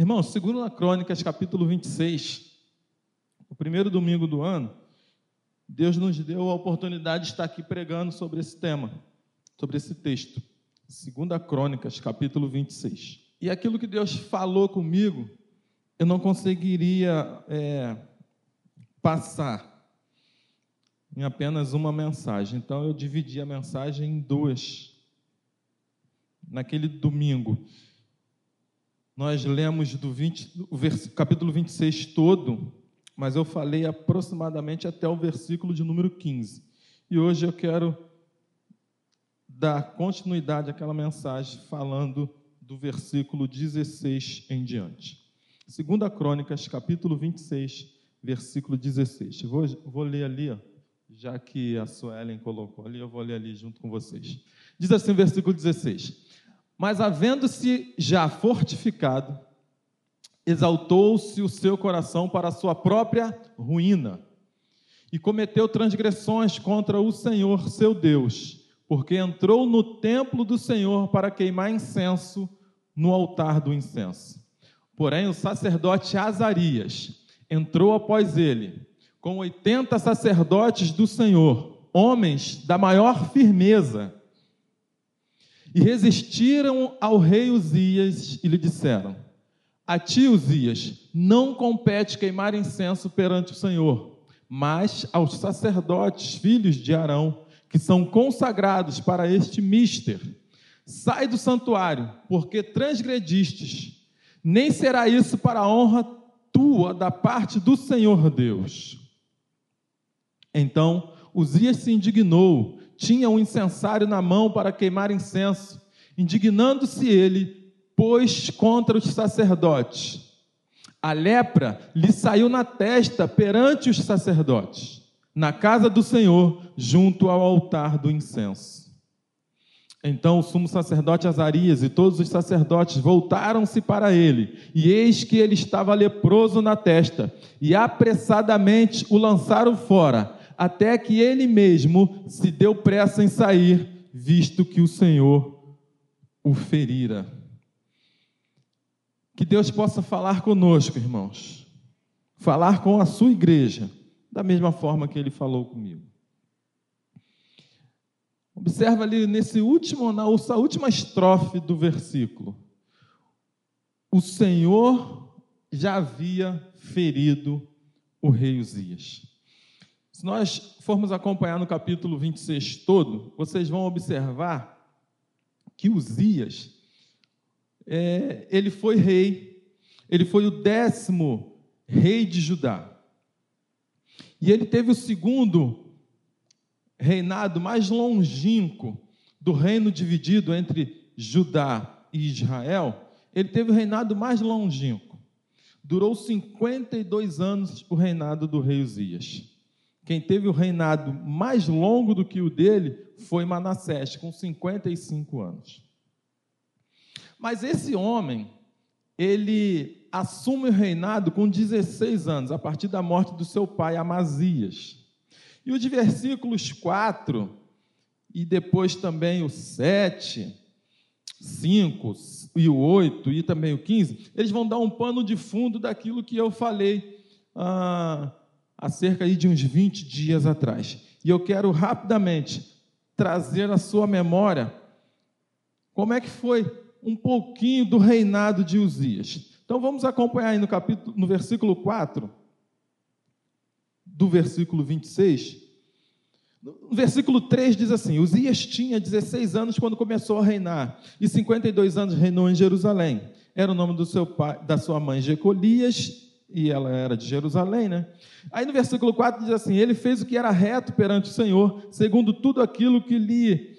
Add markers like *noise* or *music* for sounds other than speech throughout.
Irmãos, segundo a Crônicas, capítulo 26, o primeiro domingo do ano, Deus nos deu a oportunidade de estar aqui pregando sobre esse tema, sobre esse texto. Segunda Crônicas, capítulo 26. E aquilo que Deus falou comigo, eu não conseguiria é, passar em apenas uma mensagem. Então eu dividi a mensagem em duas. Naquele domingo, nós lemos do 20, o capítulo 26 todo, mas eu falei aproximadamente até o versículo de número 15. E hoje eu quero dar continuidade àquela mensagem falando do versículo 16 em diante. Segunda Crônicas, capítulo 26, versículo 16. Vou, vou ler ali, ó, já que a Suelen colocou ali, eu vou ler ali junto com vocês. Diz assim versículo 16: Mas havendo-se já fortificado, exaltou-se o seu coração para a sua própria ruína, e cometeu transgressões contra o Senhor seu Deus, porque entrou no templo do Senhor para queimar incenso no altar do incenso. Porém, o sacerdote Azarias entrou após ele com 80 sacerdotes do Senhor, homens da maior firmeza, e resistiram ao rei Uzias e lhe disseram: A ti, Uzias, não compete queimar incenso perante o Senhor, mas aos sacerdotes, filhos de Arão, que são consagrados para este mister. Sai do santuário, porque transgredistes. Nem será isso para a honra tua da parte do Senhor Deus. Então Uzias se indignou, tinha um incensário na mão para queimar incenso. Indignando-se ele, pôs contra os sacerdotes. A lepra lhe saiu na testa perante os sacerdotes, na casa do Senhor, junto ao altar do incenso. Então o sumo sacerdote Azarias e todos os sacerdotes voltaram-se para ele, e eis que ele estava leproso na testa, e apressadamente o lançaram fora até que ele mesmo se deu pressa em sair, visto que o Senhor o ferira. Que Deus possa falar conosco, irmãos, falar com a sua igreja, da mesma forma que ele falou comigo. Observa ali nesse último, na última estrofe do versículo. O Senhor já havia ferido o rei Uzias. Se nós formos acompanhar no capítulo 26 todo, vocês vão observar que Uzias, é, ele foi rei, ele foi o décimo rei de Judá. E ele teve o segundo reinado mais longínquo do reino dividido entre Judá e Israel. Ele teve o reinado mais longínquo. Durou 52 anos o reinado do rei Uzias. Quem teve o reinado mais longo do que o dele foi Manassés, com 55 anos. Mas esse homem, ele assume o reinado com 16 anos, a partir da morte do seu pai Amazias. E os versículos 4 e depois também o 7, 5 e o 8 e também o 15, eles vão dar um pano de fundo daquilo que eu falei ah, há cerca de uns 20 dias atrás. E eu quero rapidamente trazer à sua memória como é que foi um pouquinho do reinado de Uzias. Então vamos acompanhar aí no capítulo no versículo 4 do versículo 26. No versículo 3 diz assim: Uzias tinha 16 anos quando começou a reinar, e 52 anos reinou em Jerusalém. Era o nome do seu pai, da sua mãe Jecolias, e ela era de Jerusalém, né? Aí no versículo 4 diz assim: Ele fez o que era reto perante o Senhor, segundo tudo aquilo que lhe,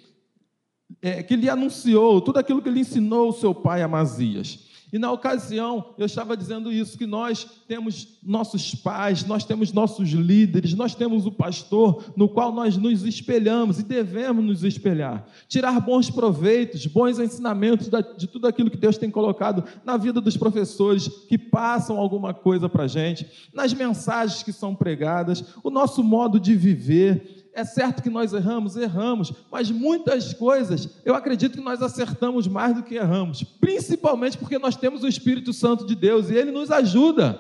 é, que lhe anunciou, tudo aquilo que lhe ensinou o seu pai Amazias. E na ocasião, eu estava dizendo isso, que nós temos nossos pais, nós temos nossos líderes, nós temos o pastor no qual nós nos espelhamos e devemos nos espelhar. Tirar bons proveitos, bons ensinamentos de tudo aquilo que Deus tem colocado na vida dos professores que passam alguma coisa para a gente, nas mensagens que são pregadas, o nosso modo de viver É certo que nós erramos, erramos, mas muitas coisas eu acredito que nós acertamos mais do que erramos, principalmente porque nós temos o Espírito Santo de Deus e ele nos ajuda.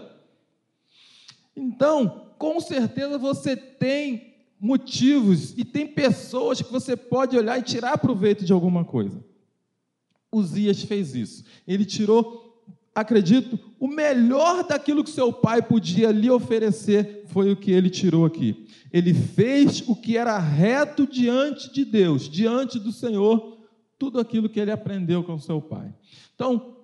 Então, com certeza você tem motivos e tem pessoas que você pode olhar e tirar proveito de alguma coisa. Uzias fez isso. Ele tirou, acredito, o melhor daquilo que seu pai podia lhe oferecer foi o que ele tirou aqui. Ele fez o que era reto diante de Deus, diante do Senhor, tudo aquilo que ele aprendeu com seu pai. Então,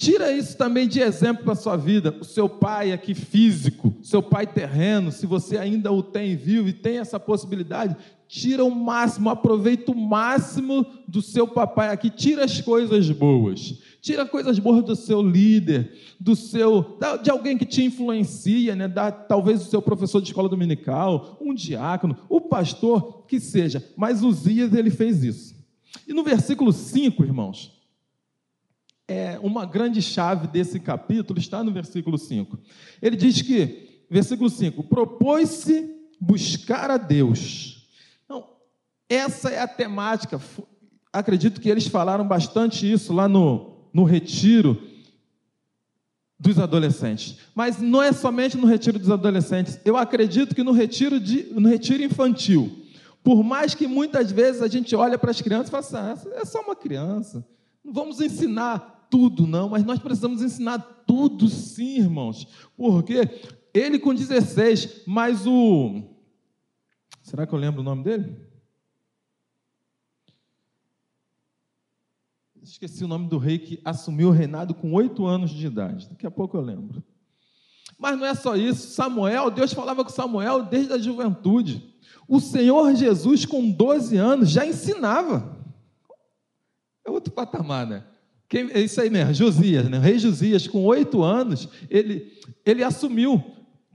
Tira isso também de exemplo para a sua vida. O seu pai aqui físico, seu pai terreno, se você ainda o tem vivo e tem essa possibilidade, tira o máximo, aproveita o máximo do seu papai aqui, tira as coisas boas. Tira coisas boas do seu líder, do seu, de alguém que te influencia, né? Da, talvez o seu professor de escola dominical, um diácono, o pastor, que seja. Mas Uzias ele fez isso. E no versículo 5, irmãos, é, uma grande chave desse capítulo está no versículo 5. Ele diz que, versículo 5, propôs-se buscar a Deus. Então, essa é a temática. Acredito que eles falaram bastante isso lá no, no retiro dos adolescentes. Mas não é somente no retiro dos adolescentes. Eu acredito que no retiro, de, no retiro infantil. Por mais que muitas vezes a gente olha para as crianças e fala assim, ah, é só uma criança. Não vamos ensinar tudo, não, mas nós precisamos ensinar tudo sim, irmãos. Porque ele com 16, mas o. Será que eu lembro o nome dele? Esqueci o nome do rei que assumiu o reinado com oito anos de idade. Daqui a pouco eu lembro. Mas não é só isso. Samuel, Deus falava com Samuel desde a juventude. O Senhor Jesus, com 12 anos, já ensinava. É outro patamar, né? Quem, é isso aí mesmo, Josias, né? o rei Josias, com oito anos, ele, ele assumiu.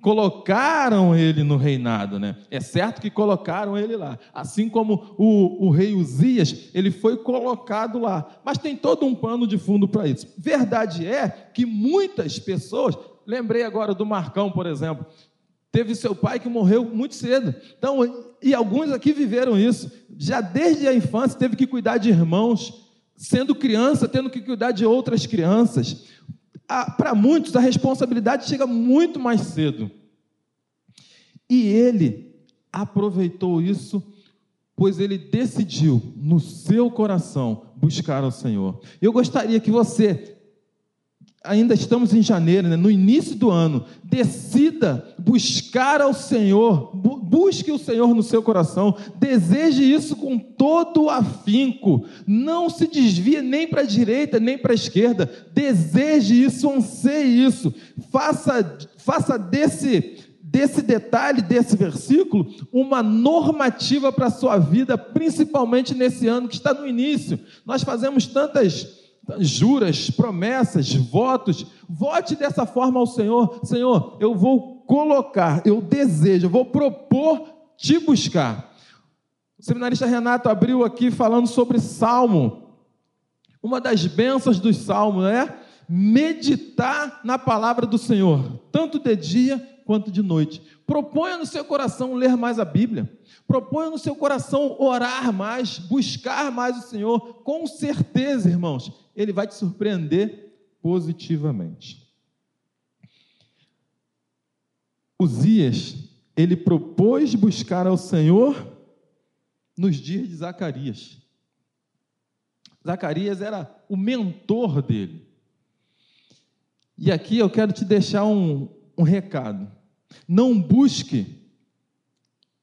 Colocaram ele no reinado, né? É certo que colocaram ele lá. Assim como o, o rei Uzias, ele foi colocado lá. Mas tem todo um pano de fundo para isso. Verdade é que muitas pessoas, lembrei agora do Marcão, por exemplo, teve seu pai que morreu muito cedo. Então, e alguns aqui viveram isso. Já desde a infância teve que cuidar de irmãos, sendo criança, tendo que cuidar de outras crianças. Para muitos, a responsabilidade chega muito mais cedo. E ele aproveitou isso, pois ele decidiu no seu coração buscar ao Senhor. Eu gostaria que você ainda estamos em janeiro, né? no início do ano, decida buscar ao Senhor, bu busque o Senhor no seu coração, deseje isso com todo afinco, não se desvie nem para a direita nem para a esquerda, deseje isso, anseie isso, faça, faça desse, desse detalhe, desse versículo, uma normativa para a sua vida, principalmente nesse ano que está no início. Nós fazemos tantas juras, promessas, votos. Vote dessa forma ao Senhor: Senhor, eu vou colocar, eu desejo, eu vou propor te buscar. O seminarista Renato abriu aqui falando sobre salmo. Uma das bênçãos dos salmos é meditar na palavra do Senhor, tanto de dia quanto de noite. Proponha no seu coração ler mais a Bíblia. Proponha no seu coração orar mais, buscar mais o Senhor. Com certeza, irmãos, Ele vai te surpreender positivamente. Uzias, ele propôs buscar ao Senhor nos dias de Zacarias. Zacarias era o mentor dele. E aqui eu quero te deixar um, um recado. Não busque,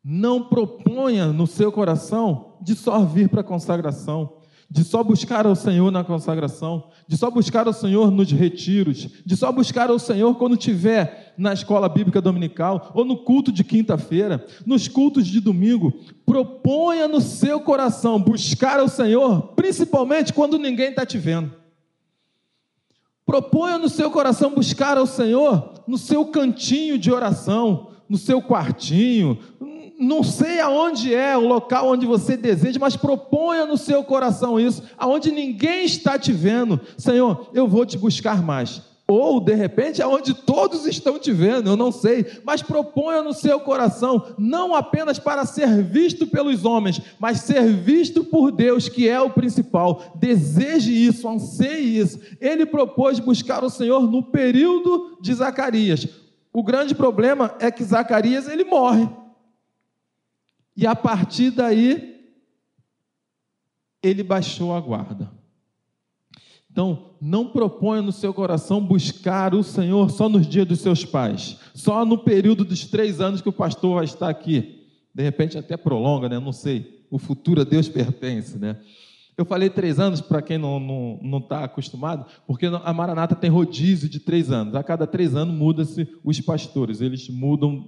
não proponha no seu coração de só vir para a consagração, de só buscar ao Senhor na consagração, de só buscar ao Senhor nos retiros, de só buscar ao Senhor quando estiver na escola bíblica dominical ou no culto de quinta-feira, nos cultos de domingo. Proponha no seu coração buscar ao Senhor, principalmente quando ninguém está te vendo. Proponha no seu coração buscar ao Senhor no seu cantinho de oração, no seu quartinho, não sei aonde é o local onde você deseja, mas proponha no seu coração isso, aonde ninguém está te vendo. Senhor, eu vou te buscar mais. ou de repente é onde todos estão te vendo, eu não sei, mas proponha no seu coração, não apenas para ser visto pelos homens, mas ser visto por Deus, que é o principal. Deseje isso, anseie isso. Ele propôs buscar o Senhor no período de Zacarias. O grande problema é que Zacarias ele morre. E a partir daí ele baixou a guarda. Então, não proponha no seu coração buscar o Senhor só nos dias dos seus pais, só no período dos três anos que o pastor vai estar aqui. De repente até prolonga, né? Não sei. O futuro a Deus pertence, né? Eu falei três anos, para quem não está não, não tá acostumado, porque a Maranata tem rodízio de três anos. A cada três anos muda-se os pastores, eles mudam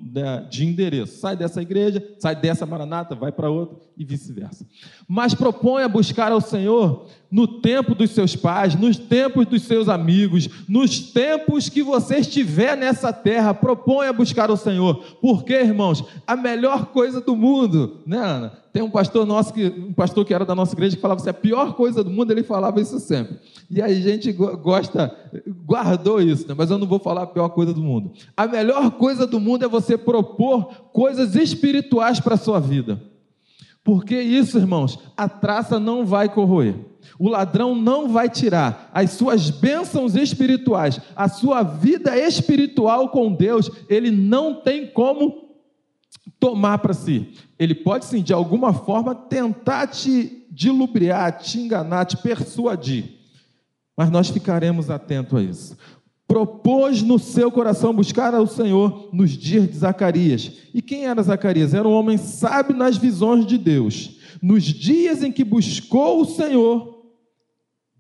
de endereço. Sai dessa igreja, sai dessa Maranata, vai para outra e vice-versa. Mas proponha buscar ao Senhor no tempo dos seus pais, nos tempos dos seus amigos, nos tempos que você estiver nessa terra, proponha buscar ao Senhor. Porque, irmãos, a melhor coisa do mundo, né, Ana? Tem um pastor nosso, que, um pastor que era da nossa igreja, que falava assim: a pior coisa do mundo, ele falava isso sempre. E aí a gente gosta, guardou isso, né? mas eu não vou falar a pior coisa do mundo. A melhor coisa do mundo é você propor coisas espirituais para a sua vida. Porque isso, irmãos, a traça não vai corroer. O ladrão não vai tirar as suas bênçãos espirituais, a sua vida espiritual com Deus, ele não tem como tomar para si. Ele pode sim, de alguma forma, tentar te dilubriar, te enganar, te persuadir. Mas nós ficaremos atentos a isso. Propôs no seu coração buscar ao Senhor nos dias de Zacarias. E quem era Zacarias? Era um homem sábio nas visões de Deus. Nos dias em que buscou o Senhor,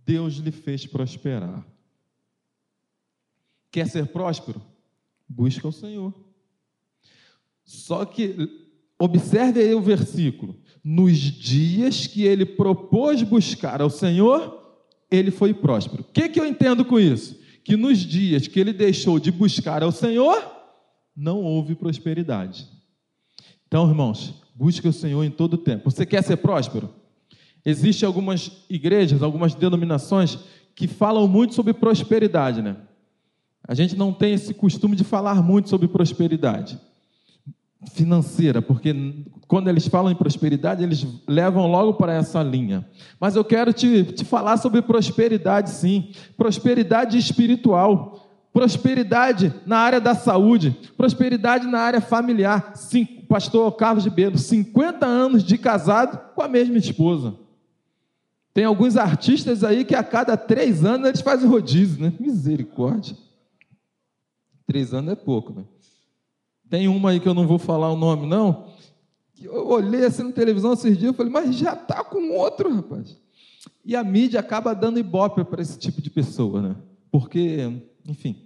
Deus lhe fez prosperar. Quer ser próspero? Busca o Senhor. Só que, observe aí o versículo: nos dias que ele propôs buscar ao Senhor, ele foi próspero. O que, que eu entendo com isso? Que nos dias que ele deixou de buscar ao Senhor, não houve prosperidade. Então, irmãos, busque o Senhor em todo tempo. Você quer ser próspero? Existem algumas igrejas, algumas denominações que falam muito sobre prosperidade, né? A gente não tem esse costume de falar muito sobre prosperidade financeira, porque quando eles falam em prosperidade, eles levam logo para essa linha. Mas eu quero te, te falar sobre prosperidade, sim. Prosperidade espiritual. Prosperidade na área da saúde, prosperidade na área familiar. Sim, pastor Carlos de Beiro, 50 anos de casado com a mesma esposa. Tem alguns artistas aí que a cada três anos eles fazem rodízio, né? Misericórdia. Três anos é pouco, né? Tem uma aí que eu não vou falar o nome, não. Eu olhei assim na televisão esses dias e falei, mas já está com outro, rapaz. E a mídia acaba dando ibope para esse tipo de pessoa, né? Porque, enfim,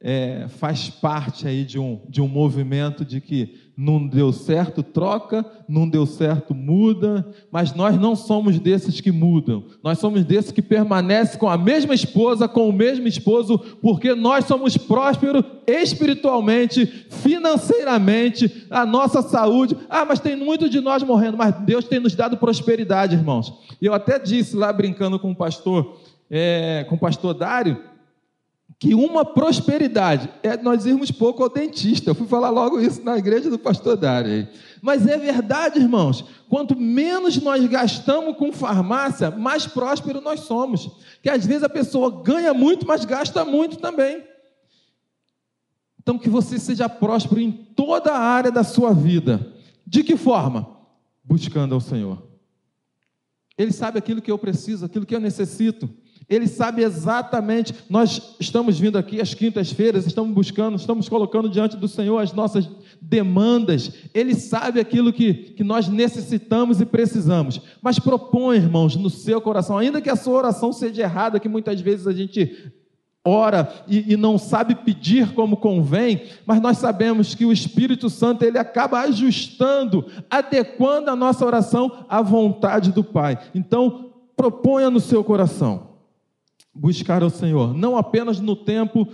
é, faz parte aí de um, de um movimento de que não deu certo, troca, não deu certo, muda, mas nós não somos desses que mudam, nós somos desses que permanecem com a mesma esposa, com o mesmo esposo, porque nós somos prósperos espiritualmente, financeiramente, a nossa saúde. Ah, mas tem muito de nós morrendo, mas Deus tem nos dado prosperidade, irmãos. E eu até disse lá brincando com o pastor, é, com o pastor Dário, que uma prosperidade é nós irmos pouco ao dentista. Eu fui falar logo isso na igreja do pastor Dário. Mas é verdade, irmãos. Quanto menos nós gastamos com farmácia, mais próspero nós somos. Que às vezes a pessoa ganha muito, mas gasta muito também. Então, que você seja próspero em toda a área da sua vida. De que forma? Buscando ao Senhor. Ele sabe aquilo que eu preciso, aquilo que eu necessito. Ele sabe exatamente. Nós estamos vindo aqui às quintas-feiras, estamos buscando, estamos colocando diante do Senhor as nossas demandas. Ele sabe aquilo que, que nós necessitamos e precisamos. Mas propõe, irmãos, no seu coração, ainda que a sua oração seja errada, que muitas vezes a gente ora e, e, não sabe pedir como convém, mas nós sabemos que o Espírito Santo ele acaba ajustando, adequando a nossa oração à vontade do Pai. Então, proponha no seu coração buscar ao Senhor, não apenas no tempo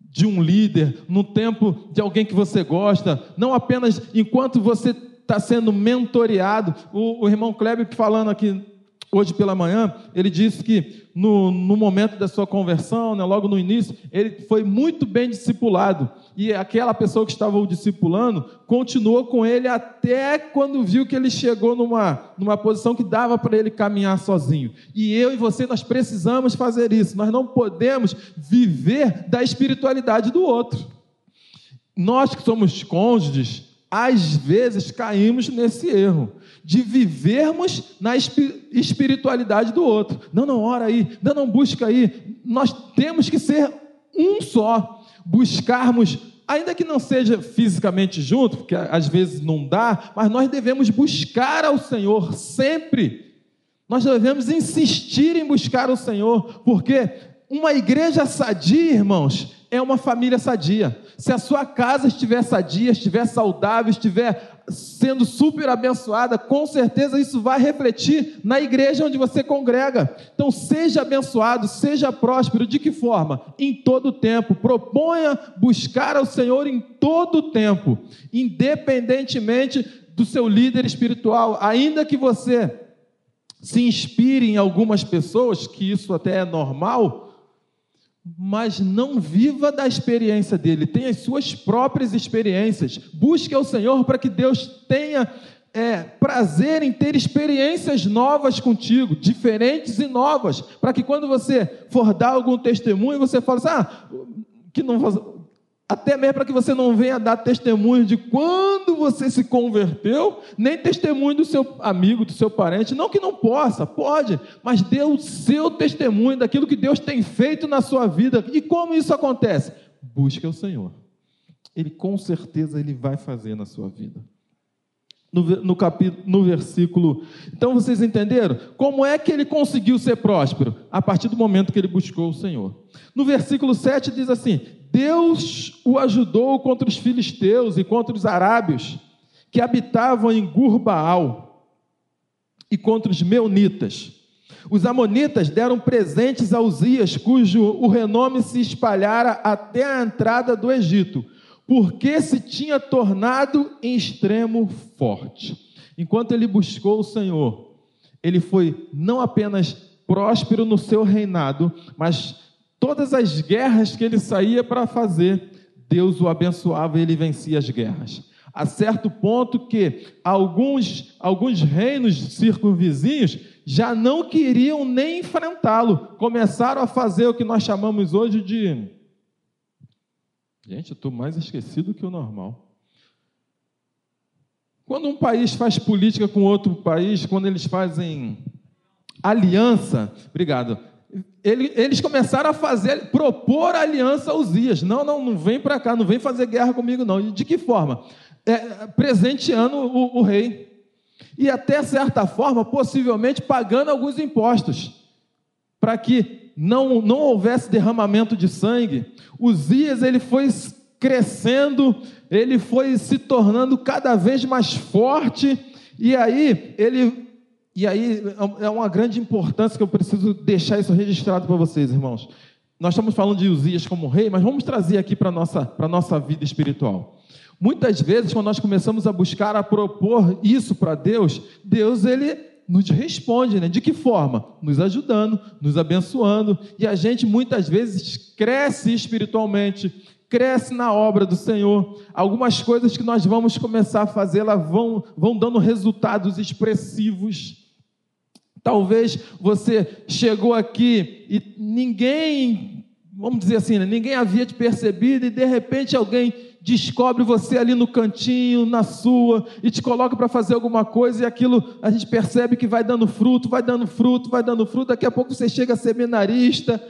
de um líder, no tempo de alguém que você gosta, não apenas enquanto você está sendo mentoreado. O, o irmão Kleber falando aqui Hoje pela manhã, ele disse que no, no momento da sua conversão, né, logo no início, ele foi muito bem discipulado. E aquela pessoa que estava o discipulando continuou com ele até quando viu que ele chegou numa, numa posição que dava para ele caminhar sozinho. E eu e você, nós precisamos fazer isso. Nós não podemos viver da espiritualidade do outro. Nós que somos cônjuges, às vezes caímos nesse erro de vivermos na espiritualidade do outro. Não, não, ora aí, não, não, busca aí. Nós temos que ser um só, buscarmos, ainda que não seja fisicamente junto, porque às vezes não dá, mas nós devemos buscar ao Senhor sempre. Nós devemos insistir em buscar o Senhor, porque uma igreja sadia, irmãos, é uma família sadia. Se a sua casa estiver sadia, estiver saudável, estiver sendo super abençoada, com certeza isso vai refletir na igreja onde você congrega. Então, seja abençoado, seja próspero, de que forma? Em todo tempo. Proponha buscar ao Senhor em todo tempo, independentemente do seu líder espiritual, ainda que você se inspire em algumas pessoas, que isso até é normal mas não viva da experiência dele, tenha as suas próprias experiências. Busque ao Senhor para que Deus tenha é, prazer em ter experiências novas contigo, diferentes e novas, para que quando você for dar algum testemunho, você fale assim, ah, que não até mesmo para que você não venha dar testemunho de quando você se converteu, nem testemunho do seu amigo, do seu parente. Não que não possa, pode, mas dê o seu testemunho daquilo que Deus tem feito na sua vida. E como isso acontece? Busque o Senhor. Ele com certeza ele vai fazer na sua vida. No, no, capítulo, no versículo. Então vocês entenderam? Como é que ele conseguiu ser próspero? A partir do momento que ele buscou o Senhor. No versículo 7 diz assim: Deus o ajudou contra os filisteus e contra os arábios que habitavam em Gurbaal e contra os meunitas. Os amonitas deram presentes a Uzias, cujo o renome se espalhara até a entrada do Egito, porque se tinha tornado em extremo forte. Enquanto ele buscou o Senhor, ele foi não apenas próspero no seu reinado, mas Todas as guerras que ele saía para fazer, Deus o abençoava e ele vencia as guerras. A certo ponto que alguns, alguns reinos circunvizinhos já não queriam nem enfrentá-lo, começaram a fazer o que nós chamamos hoje de. Gente, eu estou mais esquecido que o normal. Quando um país faz política com outro país, quando eles fazem aliança, obrigado, eles começaram a fazer, propor aliança aos Uzias. Não, não, não vem para cá, não vem fazer guerra comigo, não. E de que forma? É, presenteando o, o rei. E até certa forma, possivelmente pagando alguns impostos, para que não, não houvesse derramamento de sangue. Uzias ele foi crescendo, ele foi se tornando cada vez mais forte, e aí ele e aí é uma grande importância que eu preciso deixar isso registrado para vocês, irmãos. Nós estamos falando de Uzias como rei, mas vamos trazer aqui para a nossa, nossa vida espiritual. Muitas vezes, quando nós começamos a buscar, a propor isso para Deus, Deus ele nos responde, né? De que forma? Nos ajudando, nos abençoando, e a gente muitas vezes cresce espiritualmente, cresce na obra do Senhor. Algumas coisas que nós vamos começar a fazer, elas vão, vão dando resultados expressivos. Talvez você chegou aqui e ninguém, vamos dizer assim, né? ninguém havia te percebido e de repente alguém descobre você ali no cantinho, na sua, e te coloca para fazer alguma coisa, e aquilo a gente percebe que vai dando fruto, vai dando fruto, vai dando fruto, daqui a pouco você chega seminarista.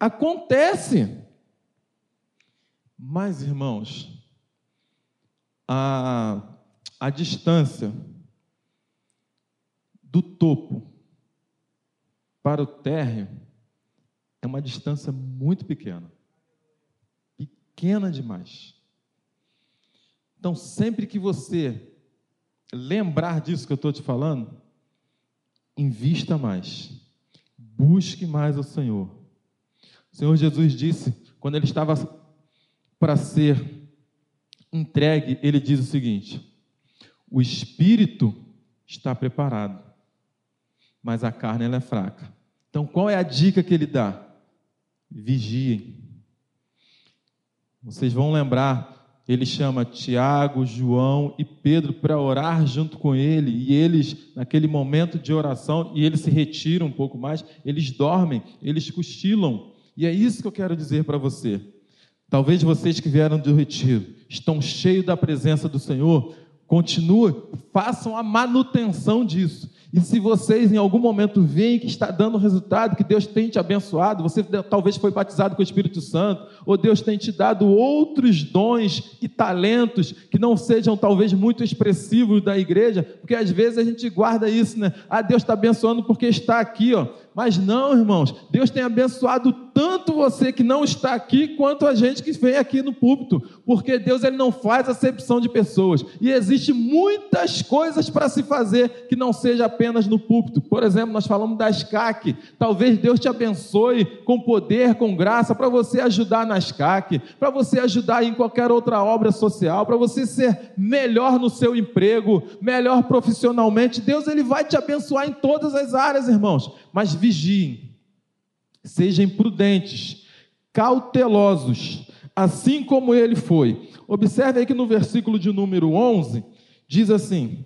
Acontece. Mas, irmãos, a, a distância do topo para o térreo é uma distância muito pequena. Pequena demais. Então, sempre que você lembrar disso que eu estou te falando, invista mais. Busque mais o Senhor. O Senhor Jesus disse, quando ele estava para ser entregue, ele diz o seguinte: o espírito está preparado, mas a carne ela é fraca. Então, qual é a dica que ele dá? Vigiem. Vocês vão lembrar, ele chama Tiago, João e Pedro para orar junto com ele, e eles, naquele momento de oração, e eles se retiram um pouco mais, eles dormem, eles cochilam. E é isso que eu quero dizer para você. Talvez vocês que vieram do retiro estão cheios da presença do Senhor, continuem, façam a manutenção disso. E se vocês em algum momento veem que está dando resultado, que Deus tem te abençoado, você talvez foi batizado com o Espírito Santo, ou Deus tem te dado outros dons e talentos que não sejam talvez muito expressivos da igreja, porque às vezes a gente guarda isso, né? Ah, Deus está abençoando porque está aqui, ó. Mas não, irmãos, Deus tem abençoado tanto você que não está aqui, quanto a gente que vem aqui no púlpito, porque Deus ele não faz acepção de pessoas. E existe muitas coisas para se fazer que não seja apenas no púlpito. Por exemplo, nós falamos da SCAC. Talvez Deus te abençoe com poder, com graça, para você ajudar na SCAC, para você ajudar em qualquer outra obra social, para você ser melhor no seu emprego, melhor profissionalmente. Deus ele vai te abençoar em todas as áreas, irmãos. Mas vigiem, sejam prudentes, cautelosos, assim como ele foi. Observe aí que no versículo de número 11, diz assim: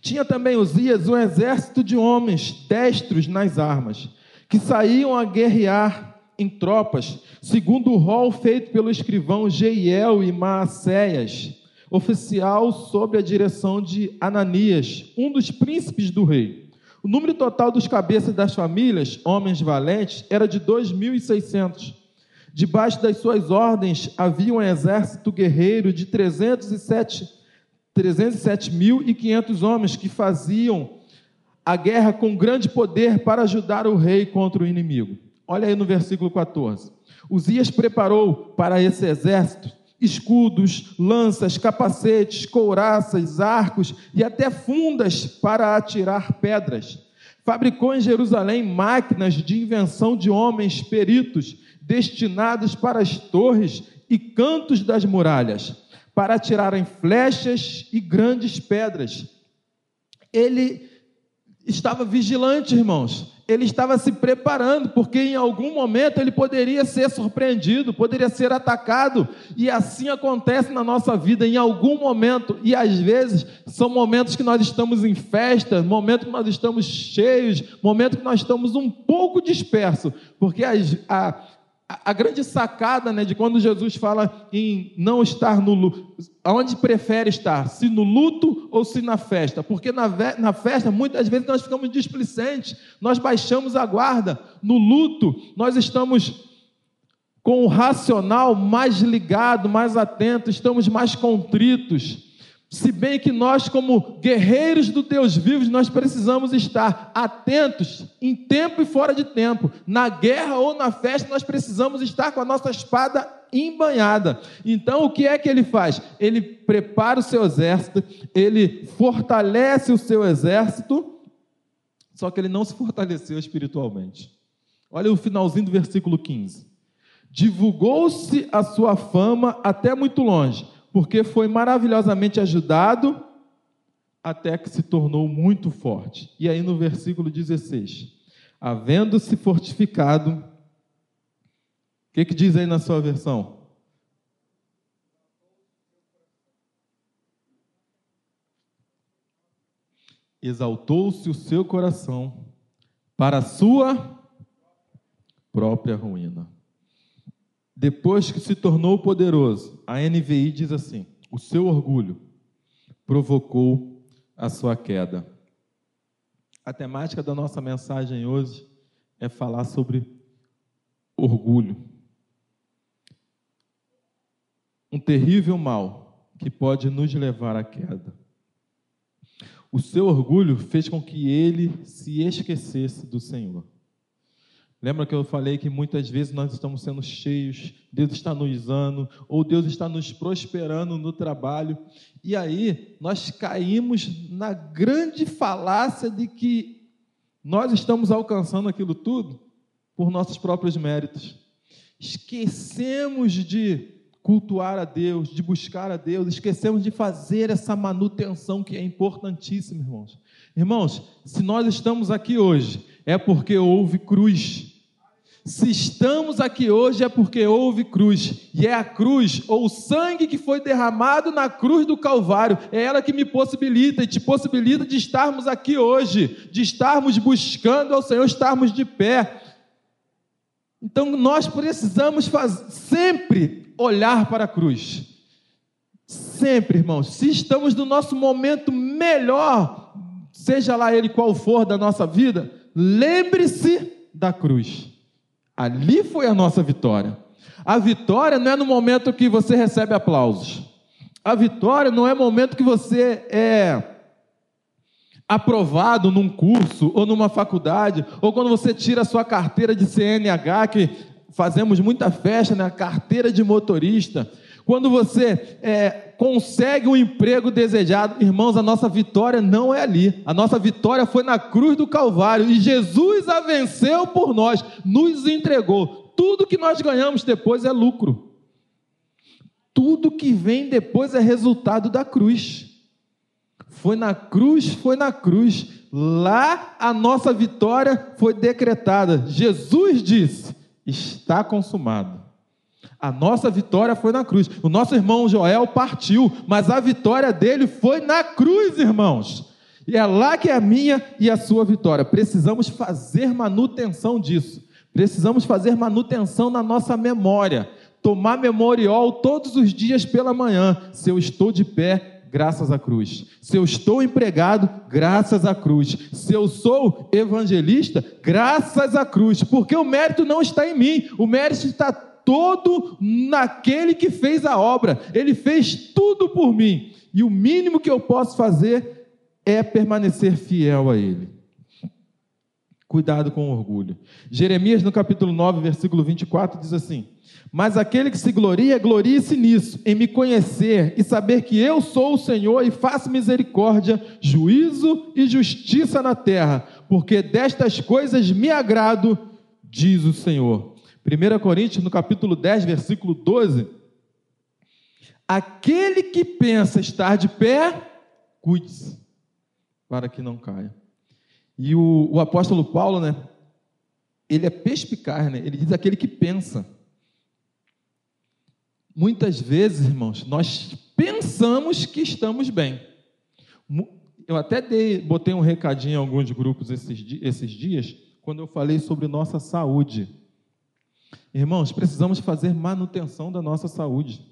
Tinha também Uzias um exército de homens destros nas armas, que saíam a guerrear em tropas, segundo o rol feito pelo escrivão Jeiel e Maacéias, oficial sob a direção de Ananias, um dos príncipes do rei. O número total dos cabeças das famílias, homens valentes, era de 2.600. Debaixo das suas ordens havia um exército guerreiro de 307 307.500 homens que faziam a guerra com grande poder para ajudar o rei contra o inimigo. Olha aí no versículo 14. Uzias preparou para esse exército escudos, lanças, capacetes, couraças, arcos e até fundas para atirar pedras. Fabricou em Jerusalém máquinas de invenção de homens peritos, destinados para as torres e cantos das muralhas, para atirarem flechas e grandes pedras. Ele estava vigilante, irmãos ele estava se preparando, porque em algum momento ele poderia ser surpreendido, poderia ser atacado, e assim acontece na nossa vida em algum momento, e às vezes são momentos que nós estamos em festa, momentos que nós estamos cheios, momentos que nós estamos um pouco dispersos, porque a, a grande sacada né, de quando Jesus fala em não estar no luto, aonde prefere estar, se no luto ou se na festa? Porque na, na festa, muitas vezes, nós ficamos displicentes, nós baixamos a guarda. No luto, nós estamos com o racional mais ligado, mais atento, estamos mais contritos. Se bem que nós, como guerreiros do Deus vivos, nós precisamos estar atentos em tempo e fora de tempo. Na guerra ou na festa, nós precisamos estar com a nossa espada embanhada. Então, o que é que ele faz? Ele prepara o seu exército, ele fortalece o seu exército, só que ele não se fortaleceu espiritualmente. Olha o finalzinho do versículo 15. Divulgou-se a sua fama até muito longe porque foi maravilhosamente ajudado até que se tornou muito forte. E aí no versículo 16: havendo-se fortificado, o que, que diz aí na sua versão? Exaltou-se o seu coração para a sua própria ruína. Depois que se tornou poderoso, a NVI diz assim: o seu orgulho provocou a sua queda. A temática da nossa mensagem hoje é falar sobre orgulho. Um terrível mal que pode nos levar à queda. O seu orgulho fez com que ele se esquecesse do Senhor. Lembra que eu falei que muitas vezes nós estamos sendo cheios, Deus está nos usando, ou Deus está nos prosperando no trabalho, e aí nós caímos na grande falácia de que nós estamos alcançando aquilo tudo por nossos próprios méritos. Esquecemos de cultuar a Deus, de buscar a Deus, esquecemos de fazer essa manutenção que é importantíssima, irmãos. Irmãos, se nós estamos aqui hoje, é porque houve cruz. Se estamos aqui hoje é porque houve cruz, e é a cruz, ou o sangue que foi derramado na cruz do Calvário, é ela que me possibilita e te possibilita de estarmos aqui hoje, de estarmos buscando ao Senhor, estarmos de pé. Então nós precisamos fazer, sempre olhar para a cruz. Sempre, irmãos, se estamos no nosso momento melhor, seja lá ele qual for da nossa vida, lembre-se da cruz. Ali foi a nossa vitória. A vitória não é no momento que você recebe aplausos. A vitória não é no momento que você é aprovado num curso ou numa faculdade, ou quando você tira a sua carteira de CNH, que fazemos muita festa, né? carteira de motorista. Quando você é, consegue um emprego desejado, irmãos, a nossa vitória não é ali. A nossa vitória foi na cruz do Calvário e Jesus a venceu por nós, nos entregou. Tudo que nós ganhamos depois é lucro. Tudo que vem depois é resultado da cruz. Foi na cruz, foi na cruz. Lá a nossa vitória foi decretada. Jesus disse: está consumado. A nossa vitória foi na cruz. O nosso irmão Joel partiu, mas a vitória dele foi na cruz, irmãos. E é lá que é a minha e a sua vitória. Precisamos fazer manutenção disso. Precisamos fazer manutenção na nossa memória. Tomar memorial todos os dias pela manhã. Se eu estou de pé, graças à cruz. Se eu estou empregado, graças à cruz. Se eu sou evangelista, graças à cruz. Porque o mérito não está em mim, o mérito está todo naquele que fez a obra. Ele fez tudo por mim. E o mínimo que eu posso fazer é permanecer fiel a Ele. Cuidado com o orgulho. Jeremias, no capítulo 9, versículo 24, diz assim: Mas aquele que se gloria, glorie-se nisso, em me conhecer e saber que eu sou o Senhor e faço misericórdia, juízo e justiça na terra, porque destas coisas me agrado, diz o Senhor. 1 Coríntios, no capítulo 10, versículo 12: Aquele que pensa estar de pé, cuide-se, para que não caia. E o, o, apóstolo Paulo, né? Ele é perspicaz, né? Ele diz aquele que pensa. Muitas vezes, irmãos, nós pensamos que estamos bem. Eu até dei, botei um recadinho em alguns grupos esses, esses dias, quando eu falei sobre nossa saúde. Irmãos, precisamos fazer manutenção da nossa saúde.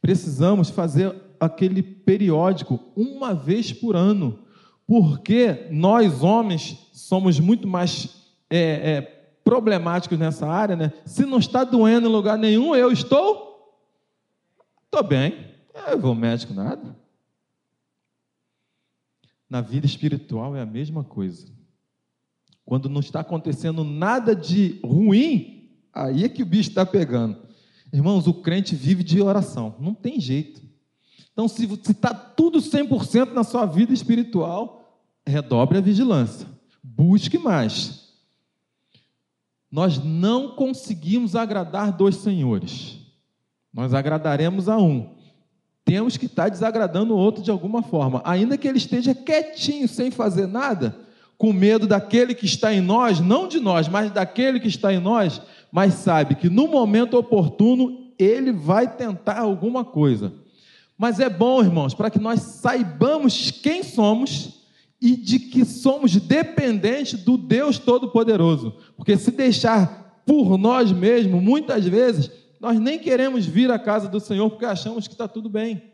Precisamos fazer aquele periódico uma vez por ano, porque nós, homens, somos muito mais é, é, problemáticos nessa área, né? Se não está doendo em lugar nenhum, eu estou. Estou bem. Eu vou ao médico, nada. Na vida espiritual é a mesma coisa. Quando não está acontecendo nada de ruim, Aí é que o bicho está pegando. Irmãos, o crente vive de oração, não tem jeito. Então, se está tudo 100% na sua vida espiritual, redobre a vigilância, busque mais. Nós não conseguimos agradar dois senhores, nós agradaremos a um. Temos que estar desagradando o outro de alguma forma, ainda que ele esteja quietinho, sem fazer nada, com medo daquele que está em nós, não de nós, mas daquele que está em nós, mas sabe que no momento oportuno ele vai tentar alguma coisa. Mas é bom, irmãos, para que nós saibamos quem somos e de que somos dependentes do Deus Todo-Poderoso. Porque se deixar por nós mesmos, muitas vezes, nós nem queremos vir à casa do Senhor porque achamos que está tudo bem.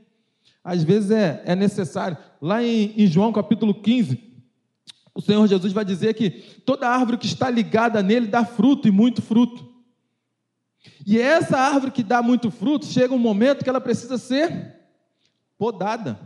Às vezes é, é necessário. Lá em, em João capítulo 15, o Senhor Jesus vai dizer que toda árvore que está ligada nele dá fruto e muito fruto. E essa árvore que dá muito fruto, chega um momento que ela precisa ser podada.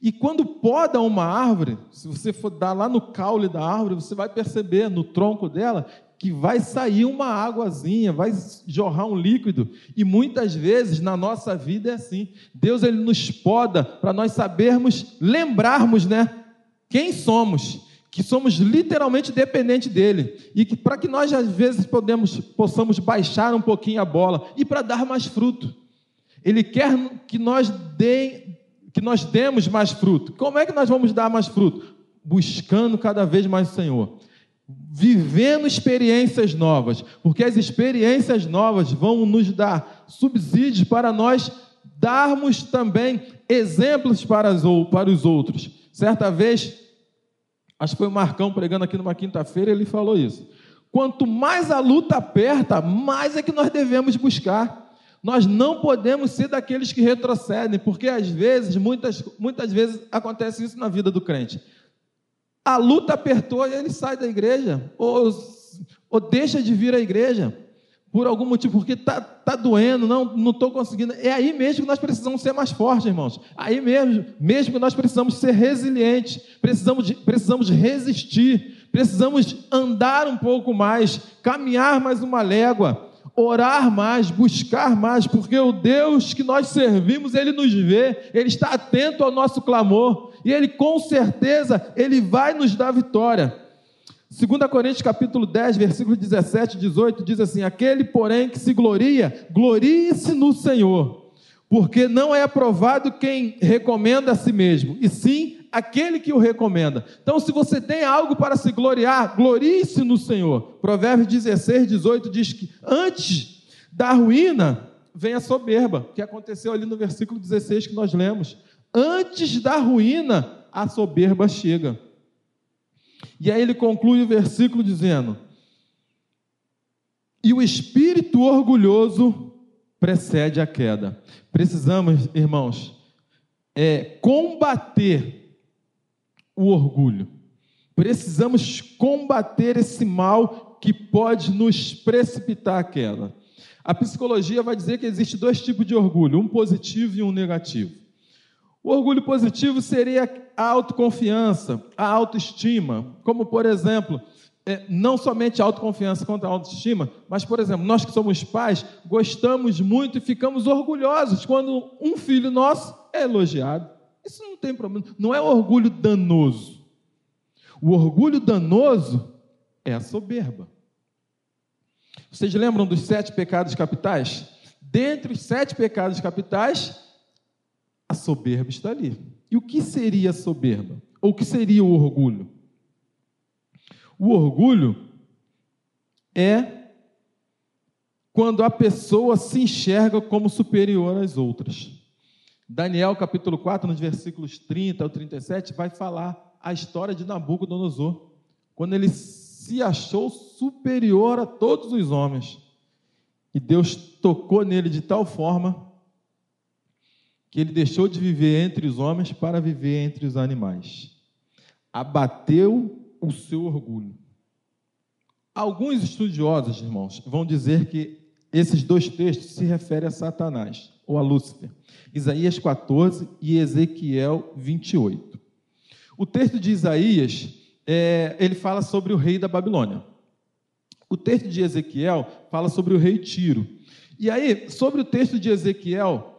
E quando poda uma árvore, se você for dar lá no caule da árvore, você vai perceber no tronco dela que vai sair uma águazinha, vai jorrar um líquido. E muitas vezes na nossa vida é assim. Deus ele nos poda para nós sabermos, lembrarmos, né, quem somos que somos literalmente dependentes dele e que para que nós às vezes podemos, possamos baixar um pouquinho a bola e para dar mais fruto. Ele quer que nós, dê, que nós demos mais fruto. Como é que nós vamos dar mais fruto? Buscando cada vez mais o Senhor. Vivendo experiências novas, porque as experiências novas vão nos dar subsídios para nós darmos também exemplos para, para os outros. Certa vez, acho que foi o Marcão pregando aqui numa quinta-feira, ele falou isso. Quanto mais a luta aperta, mais é que nós devemos buscar. Nós não podemos ser daqueles que retrocedem, porque às vezes, muitas, muitas vezes acontece isso na vida do crente. A luta apertou e ele sai da igreja, ou, ou deixa de vir à igreja por algum motivo, porque está tá doendo, não estou conseguindo. É aí mesmo que nós precisamos ser mais fortes, irmãos. Aí mesmo, mesmo que nós precisamos ser resilientes, precisamos, de, precisamos resistir, precisamos andar um pouco mais, caminhar mais uma légua, orar mais, buscar mais, porque o Deus que nós servimos, Ele nos vê, Ele está atento ao nosso clamor, e Ele com certeza, Ele vai nos dar vitória. 2 Coríntios capítulo 10, versículo 17 e 18 diz assim: Aquele, porém, que se gloria, glorie-se no Senhor, porque não é aprovado quem recomenda a si mesmo, e sim aquele que o recomenda. Então, se você tem algo para se gloriar, glorie-se no Senhor. Provérbios 16, 18 diz que antes da ruína vem a soberba, que aconteceu ali no versículo 16 que nós lemos. Antes da ruína, a soberba chega. E aí ele conclui o versículo dizendo: E o espírito orgulhoso precede a queda. Precisamos, irmãos, é, combater o orgulho. Precisamos combater esse mal que pode nos precipitar à queda. A psicologia vai dizer que existe dois tipos de orgulho, um positivo e um negativo. O orgulho positivo seria a autoconfiança, a autoestima, como por exemplo, é, não somente a autoconfiança contra a autoestima, mas, por exemplo, nós que somos pais, gostamos muito e ficamos orgulhosos quando um filho nosso é elogiado. Isso não tem problema, não é orgulho danoso. O orgulho danoso é a soberba. Vocês lembram dos sete pecados capitais? Dentre os sete pecados capitais, a soberba está ali. E o que seria a soberba? Ou o que seria o orgulho? O orgulho é quando a pessoa se enxerga como superior às outras. Daniel capítulo 4, nos versículos 30 ao 37, vai falar a história de Nabucodonosor, quando ele se achou superior a todos os homens. E Deus tocou nele de tal forma que ele deixou de viver entre os homens para viver entre os animais. Abateu o seu orgulho. Alguns estudiosos, irmãos, vão dizer que esses dois textos se referem a Satanás, ou a Lúcifer. Isaías 14 e Ezequiel 28. O texto de Isaías, é, ele fala sobre o rei da Babilônia. O texto de Ezequiel fala sobre o rei Tiro. E aí, sobre o texto de Ezequiel,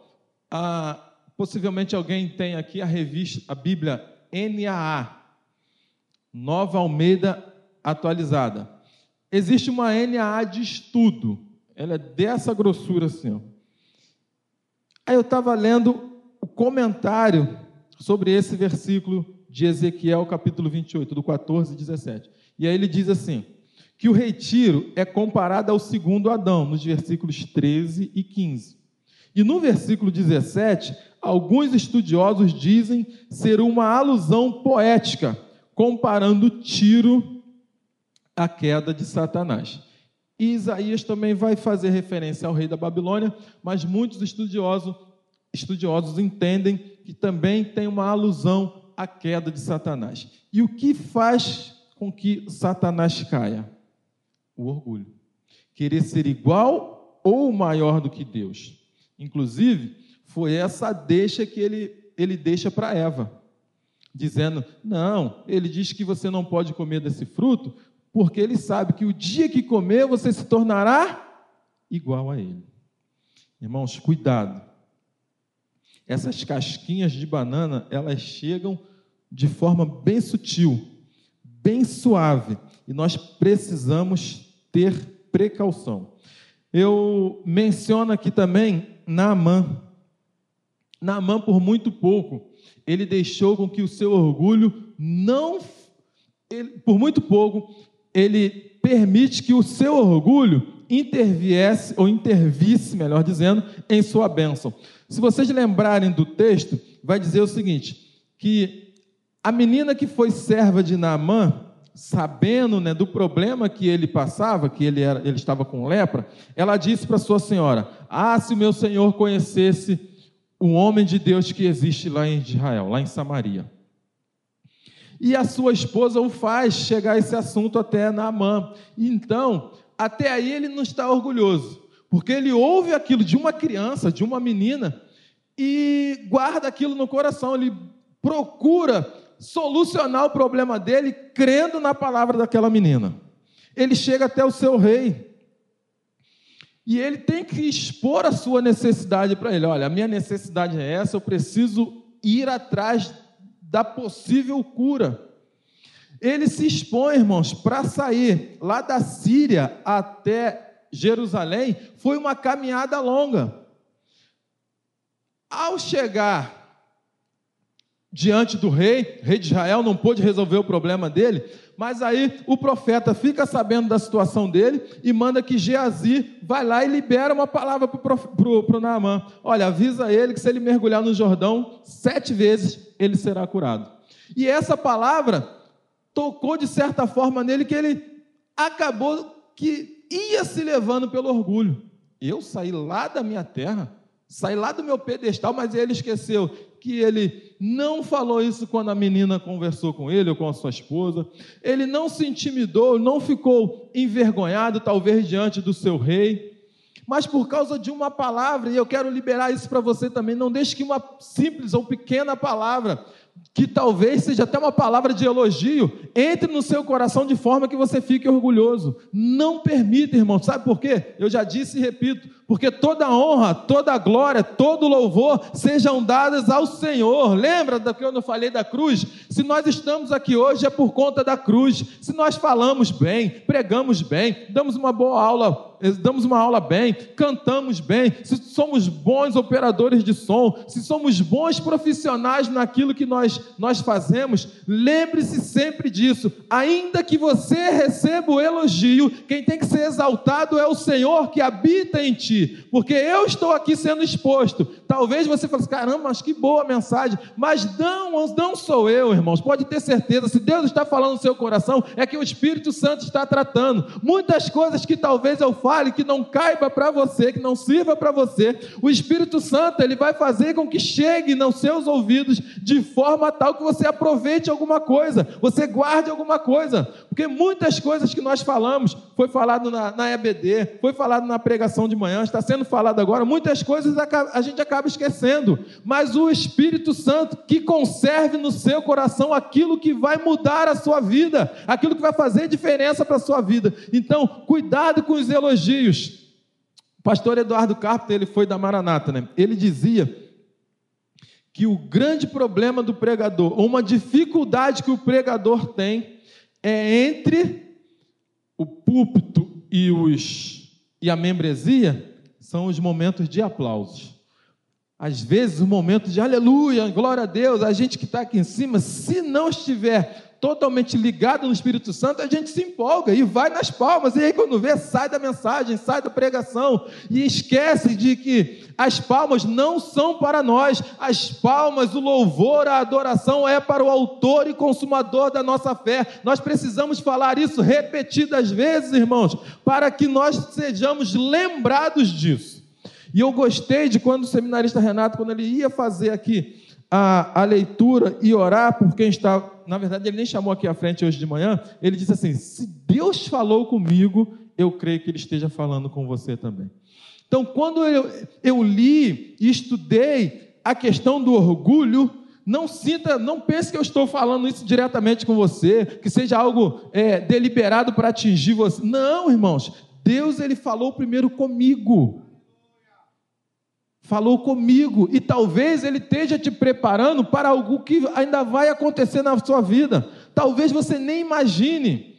ah, possivelmente alguém tem aqui a revista, a Bíblia NAA, Nova Almeida Atualizada. Existe uma NAA de estudo, ela é dessa grossura assim. Ó. Aí eu estava lendo o comentário sobre esse versículo de Ezequiel, capítulo 28, do 14 e 17. E aí ele diz assim: que o retiro é comparado ao segundo Adão, nos versículos 13 e 15. E no versículo 17, alguns estudiosos dizem ser uma alusão poética, comparando Tiro à queda de Satanás. E Isaías também vai fazer referência ao rei da Babilônia, mas muitos estudiosos, estudiosos entendem que também tem uma alusão à queda de Satanás. E o que faz com que Satanás caia? O orgulho. Querer ser igual ou maior do que Deus. Inclusive, foi essa deixa que ele, ele deixa para Eva, dizendo: Não, ele diz que você não pode comer desse fruto, porque ele sabe que o dia que comer você se tornará igual a ele. Irmãos, cuidado. Essas casquinhas de banana, elas chegam de forma bem sutil, bem suave, e nós precisamos ter precaução. Eu menciono aqui também Naamã, Naamã, por muito pouco, ele deixou com que o seu orgulho não. Ele, por muito pouco, ele permite que o seu orgulho interviesse, ou intervisse, melhor dizendo, em sua bênção. Se vocês lembrarem do texto, vai dizer o seguinte: que a menina que foi serva de Naamã, sabendo né, do problema que ele passava, que ele, era, ele estava com lepra, ela disse para sua senhora: Ah, se meu senhor conhecesse o homem de Deus que existe lá em Israel, lá em Samaria. E a sua esposa o faz chegar esse assunto até Naamã. Então, até aí ele não está orgulhoso, porque ele ouve aquilo de uma criança, de uma menina, e guarda aquilo no coração, ele procura solucionar o problema dele crendo na palavra daquela menina. Ele chega até o seu rei. E ele tem que expor a sua necessidade para ele. Olha, a minha necessidade é essa, eu preciso ir atrás da possível cura. Ele se expõe, irmãos, para sair lá da Síria até Jerusalém, foi uma caminhada longa. Ao chegar diante do rei, rei de Israel não pôde resolver o problema dele, mas aí o profeta fica sabendo da situação dele e manda que Geazi vai lá e libera uma palavra para o Naamã. Olha, avisa ele que se ele mergulhar no Jordão sete vezes, ele será curado. E essa palavra tocou de certa forma nele que ele acabou que ia se levando pelo orgulho. Eu saí lá da minha terra, saí lá do meu pedestal, mas ele esqueceu que ele não falou isso quando a menina conversou com ele ou com a sua esposa. Ele não se intimidou, não ficou envergonhado, talvez diante do seu rei. Mas por causa de uma palavra, e eu quero liberar isso para você também, não deixe que uma simples ou pequena palavra que talvez seja até uma palavra de elogio, entre no seu coração de forma que você fique orgulhoso. Não permita, irmão. Sabe por quê? Eu já disse e repito: porque toda honra, toda glória, todo louvor sejam dadas ao Senhor. Lembra do que eu não falei da cruz? Se nós estamos aqui hoje é por conta da cruz. Se nós falamos bem, pregamos bem, damos uma boa aula damos uma aula bem, cantamos bem, se somos bons operadores de som, se somos bons profissionais naquilo que nós, nós fazemos, lembre-se sempre disso. Ainda que você receba o elogio, quem tem que ser exaltado é o Senhor que habita em ti, porque eu estou aqui sendo exposto. Talvez você fale assim, caramba, mas que boa mensagem, mas não, não sou eu, irmãos, pode ter certeza, se Deus está falando no seu coração, é que o Espírito Santo está tratando. Muitas coisas que talvez eu fale, que não caiba para você, que não sirva para você, o Espírito Santo ele vai fazer com que chegue nos seus ouvidos de forma tal que você aproveite alguma coisa, você guarde alguma coisa, porque muitas coisas que nós falamos, foi falado na, na EBD, foi falado na pregação de manhã, está sendo falado agora, muitas coisas a, a gente acaba esquecendo, mas o Espírito Santo que conserve no seu coração aquilo que vai mudar a sua vida, aquilo que vai fazer diferença para a sua vida. Então, cuidado com os elogios elogios. O pastor Eduardo Carpenter, ele foi da Maranata, né? Ele dizia que o grande problema do pregador, ou uma dificuldade que o pregador tem, é entre o púlpito e, os, e a membresia, são os momentos de aplausos. Às vezes, o momento de aleluia, glória a Deus, a gente que está aqui em cima, se não estiver totalmente ligado no Espírito Santo, a gente se empolga e vai nas palmas. E aí, quando vê, sai da mensagem, sai da pregação e esquece de que as palmas não são para nós, as palmas, o louvor, a adoração é para o autor e consumador da nossa fé. Nós precisamos falar isso repetidas vezes, irmãos, para que nós sejamos lembrados disso. E eu gostei de quando o seminarista Renato, quando ele ia fazer aqui a, a leitura e orar por quem está. Na verdade, ele nem chamou aqui à frente hoje de manhã. Ele disse assim: se Deus falou comigo, eu creio que Ele esteja falando com você também. Então, quando eu, eu li e estudei a questão do orgulho, não sinta, não pense que eu estou falando isso diretamente com você, que seja algo é, deliberado para atingir você. Não, irmãos. Deus ele falou primeiro comigo falou comigo e talvez ele esteja te preparando para algo que ainda vai acontecer na sua vida. Talvez você nem imagine,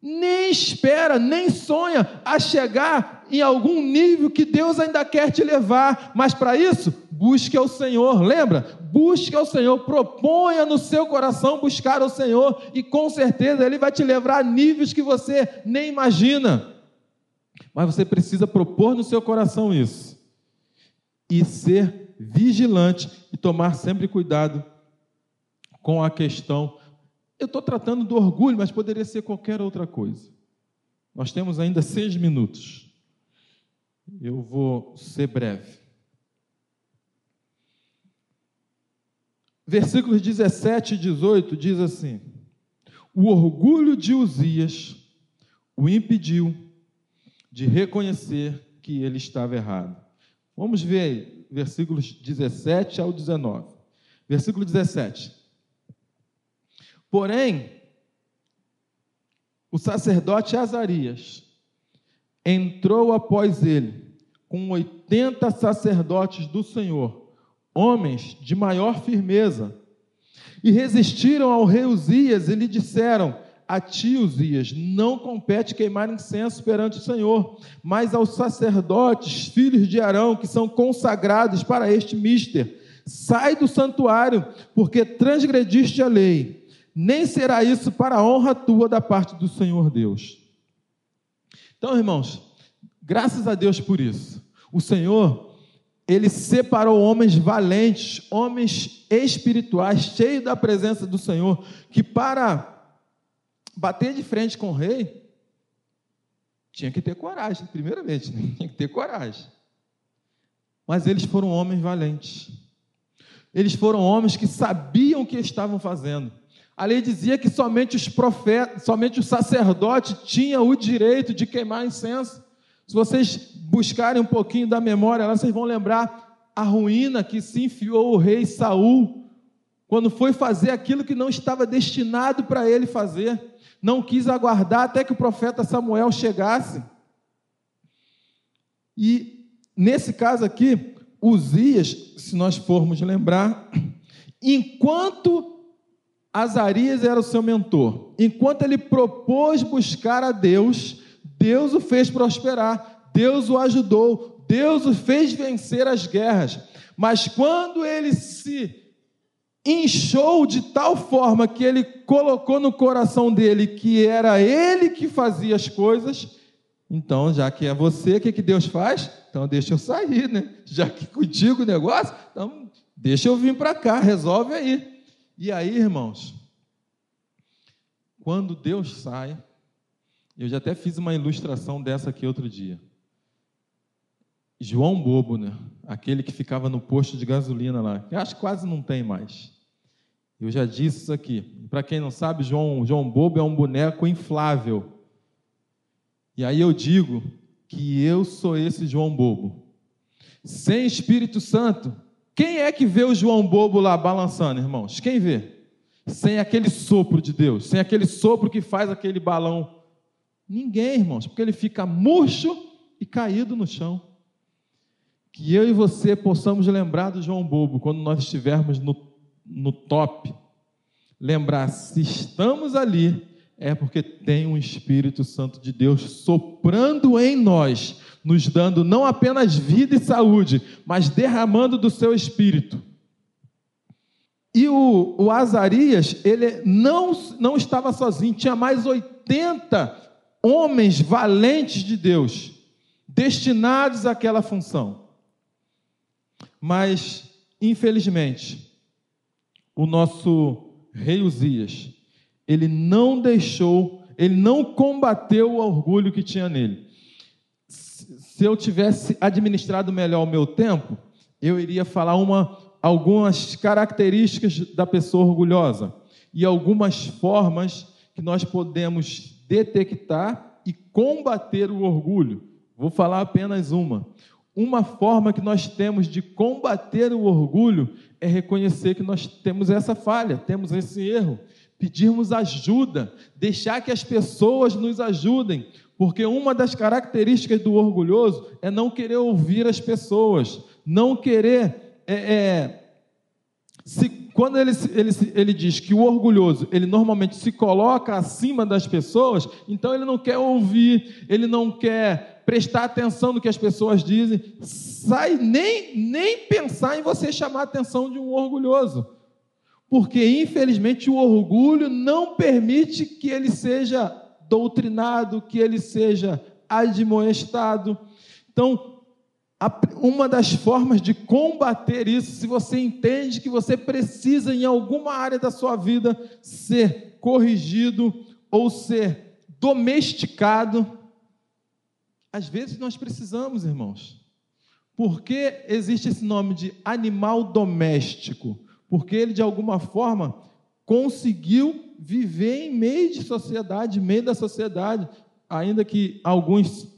nem espera, nem sonha a chegar em algum nível que Deus ainda quer te levar, mas para isso, busque ao Senhor. Lembra? Busque ao Senhor, proponha no seu coração buscar ao Senhor e com certeza ele vai te levar a níveis que você nem imagina. Mas você precisa propor no seu coração isso e ser vigilante e tomar sempre cuidado com a questão. Eu estou tratando do orgulho, mas poderia ser qualquer outra coisa. Nós temos ainda seis minutos. Eu vou ser breve. Versículos 17 e 18 diz assim: O orgulho de Uzias o impediu de reconhecer que ele estava errado. Vamos ver aí, versículos 17 ao 19. Versículo 17. Porém, o sacerdote Azarias entrou após ele com 80 sacerdotes do Senhor, homens de maior firmeza, e resistiram ao rei Uzias e lhe disseram: A ti, Uzias, não compete queimar incenso perante o Senhor, mas aos sacerdotes, filhos de Arão, que são consagrados para este mister. Sai do santuário, porque transgrediste a lei nem será isso para a honra tua da parte do Senhor Deus. Então, irmãos, graças a Deus por isso. O Senhor, ele separou homens valentes, homens espirituais, cheios da presença do Senhor, que para bater de frente com o rei, tinha que ter coragem, primeiramente, né? *laughs* tinha que ter coragem. Mas eles foram homens valentes. Eles foram homens que sabiam o que estavam fazendo. A lei dizia que somente os profetas, somente os sacerdotes tinham o direito de queimar incenso. Se vocês buscarem um pouquinho da memória, lá vocês vão lembrar a ruína que se enfiou o rei Saul quando foi fazer aquilo que não estava destinado para ele fazer. Não quis aguardar até que o profeta Samuel chegasse. E nesse caso aqui, Uzias, se nós formos lembrar, enquanto Azarias era o seu mentor. Enquanto ele propôs buscar a Deus, Deus o fez prosperar, Deus o ajudou, Deus o fez vencer as guerras. Mas quando ele se inchou de tal forma que ele colocou no coração dele que era ele que fazia as coisas, então, já que é você, o que, que Deus faz? Então, deixa eu sair, né? Já que contigo o negócio, então, deixa eu vir para cá, resolve aí. E aí, irmãos, quando Deus sai, eu já até fiz uma ilustração dessa aqui outro dia. João Bobo, né? Aquele que ficava no posto de gasolina lá, que acho que quase não tem mais. Eu já disse isso aqui. Para quem não sabe, João, João Bobo é um boneco inflável. E aí eu digo que eu sou esse João Bobo. Sem Espírito Santo, quem é que vê o João Bobo lá balançando, irmãos? Quem vê? Sem aquele sopro de Deus, sem aquele sopro que faz aquele balão. Ninguém, irmãos, porque ele fica murcho e caído no chão. Que eu e você possamos lembrar do João Bobo quando nós estivermos no, no top. Lembrar, se estamos ali, é porque tem um Espírito Santo de Deus soprando em nós, nos dando não apenas vida e saúde, mas derramando do seu Espírito. E o, o Azarias, ele não, não estava sozinho, tinha mais 80 homens valentes de Deus, destinados àquela função. Mas, infelizmente, o nosso rei Uzias, ele não deixou, ele não combateu o orgulho que tinha nele. Se eu tivesse administrado melhor o meu tempo, eu iria falar uma, algumas características da pessoa orgulhosa e algumas formas que nós podemos detectar e combater o orgulho. Vou falar apenas uma. Uma forma que nós temos de combater o orgulho é reconhecer que nós temos essa falha, temos esse erro pedirmos ajuda, deixar que as pessoas nos ajudem, porque uma das características do orgulhoso é não querer ouvir as pessoas, não querer. É, é, se, quando ele, ele, ele diz que o orgulhoso, ele normalmente se coloca acima das pessoas, então ele não quer ouvir, ele não quer prestar atenção no que as pessoas dizem, sai nem, nem pensar em você chamar a atenção de um orgulhoso. Porque, infelizmente, o orgulho não permite que ele seja doutrinado, que ele seja admoestado. Então, uma das formas de combater isso, se você entende que você precisa, em alguma área da sua vida, ser corrigido ou ser domesticado, às vezes nós precisamos, irmãos. Por que existe esse nome de animal doméstico? Porque ele, de alguma forma, conseguiu viver em meio de sociedade, em meio da sociedade, ainda que alguns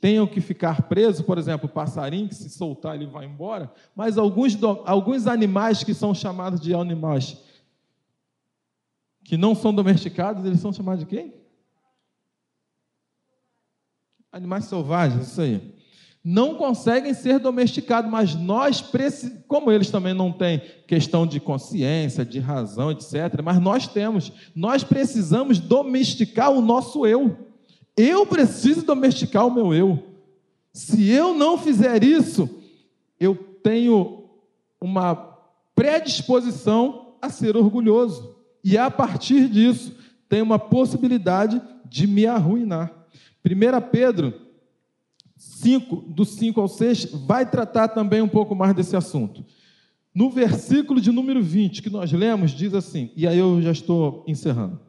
tenham que ficar presos, por exemplo, o passarinho, que se soltar ele vai embora, mas alguns, alguns animais que são chamados de animais que não são domesticados, eles são chamados de quem? Animais selvagens, isso aí. Não conseguem ser domesticados, mas nós, como eles também não têm questão de consciência, de razão, etc., mas nós temos, nós precisamos domesticar o nosso eu. Eu preciso domesticar o meu eu. Se eu não fizer isso, eu tenho uma predisposição a ser orgulhoso. E a partir disso, tem uma possibilidade de me arruinar. 1 Pedro 5, do 5 ao 6, vai tratar também um pouco mais desse assunto. No versículo de número 20, que nós lemos, diz assim, e aí eu já estou encerrando.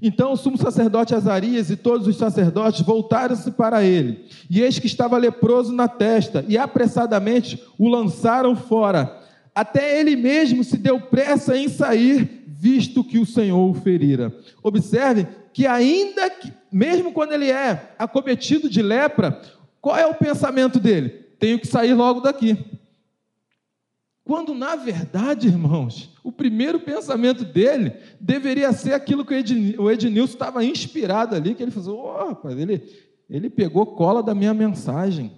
Então o sumo sacerdote Azarias e todos os sacerdotes voltaram-se para ele, e eis que estava leproso na testa, e apressadamente o lançaram fora. Até ele mesmo se deu pressa em sair, visto que o Senhor o ferira. Observe que, ainda que, mesmo quando ele é acometido de lepra, qual é o pensamento dele? Tenho que sair logo daqui. Quando, na verdade, irmãos, o primeiro pensamento dele deveria ser aquilo que o Ednilson estava inspirado ali, que ele falou, oh, rapaz, ele, ele pegou cola da minha mensagem.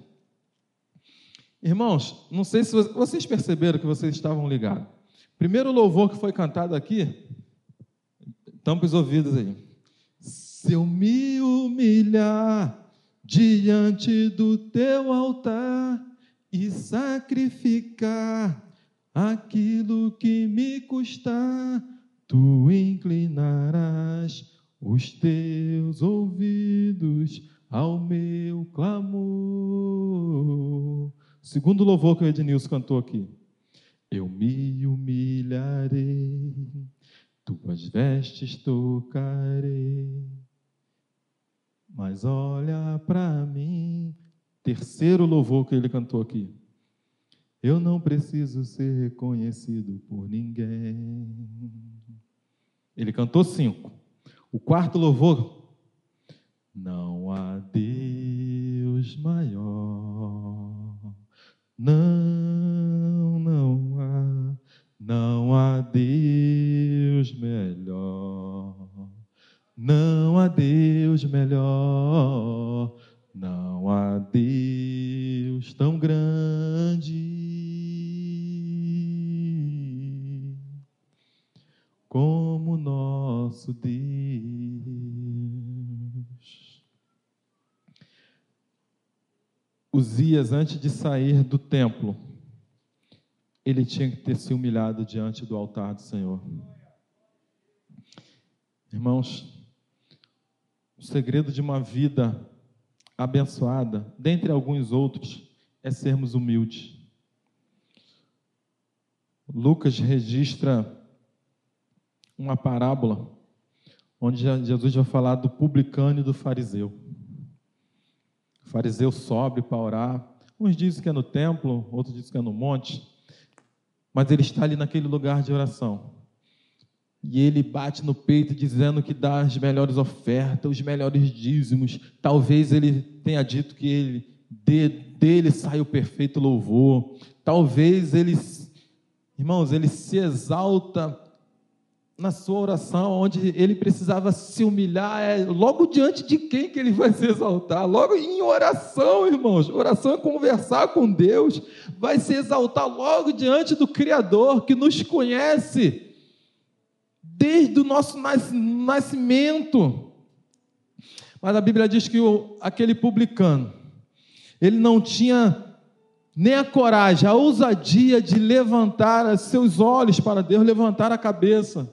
Irmãos, não sei se vocês perceberam que vocês estavam ligados. Primeiro louvor que foi cantado aqui, tampa os ouvidos aí. Se eu me humilhar diante do teu altar e sacrificar aquilo que me custar, tu inclinarás os teus ouvidos ao meu clamor. Segundo louvor que o Ednilson cantou aqui. Eu me humilharei, tuas vestes tocarei, mas olha para mim. Terceiro louvor que ele cantou aqui. Eu não preciso ser reconhecido por ninguém. Ele cantou cinco. O quarto louvor. Não há Deus maior. Não, não. Não há Deus melhor. Não há Deus melhor. Não há Deus tão grande como nosso Deus. Uzias, antes de sair do templo, ele tinha que ter se humilhado diante do altar do Senhor. Irmãos, o segredo de uma vida abençoada, dentre alguns outros, é sermos humildes. Lucas registra uma parábola onde Jesus vai falar do publicano e do fariseu. O fariseu sobe para orar. Uns dizem que é no templo, outros dizem que é no monte. Mas ele está ali naquele lugar de oração. E ele bate no peito dizendo que dá as melhores ofertas, os melhores dízimos. Talvez ele tenha dito que ele, de, dele sai o perfeito louvor. Talvez ele, irmãos, ele se exalta na sua oração, onde ele precisava se humilhar, é logo diante de quem que ele vai se exaltar? Logo em oração, irmãos. Oração é conversar com Deus, vai se exaltar logo diante do Criador que nos conhece desde o nosso nascimento. Mas a Bíblia diz que o, aquele publicano, Ele não tinha nem a coragem, a ousadia de levantar seus olhos para Deus, levantar a cabeça,